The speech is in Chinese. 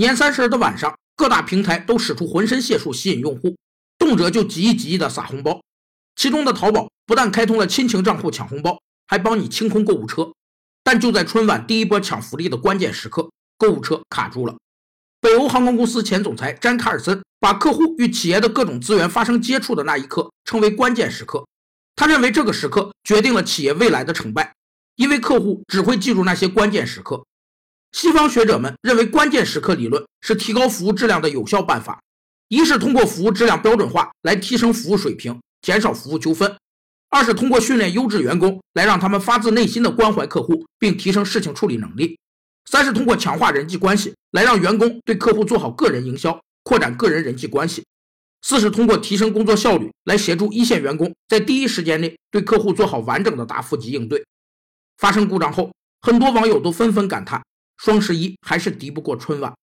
年三十的晚上，各大平台都使出浑身解数吸引用户，动辄就几亿几亿的撒红包。其中的淘宝不但开通了亲情账户抢红包，还帮你清空购物车。但就在春晚第一波抢福利的关键时刻，购物车卡住了。北欧航空公司前总裁詹卡尔森把客户与企业的各种资源发生接触的那一刻称为关键时刻。他认为这个时刻决定了企业未来的成败，因为客户只会记住那些关键时刻。西方学者们认为，关键时刻理论是提高服务质量的有效办法。一是通过服务质量标准化来提升服务水平，减少服务纠纷；二是通过训练优质员工来让他们发自内心的关怀客户，并提升事情处理能力。三是通过强化人际关系，来让员工对客户做好个人营销，扩展个人人际关系；四是通过提升工作效率，来协助一线员工在第一时间内对客户做好完整的答复及应对。发生故障后，很多网友都纷纷感叹：双十一还是敌不过春晚。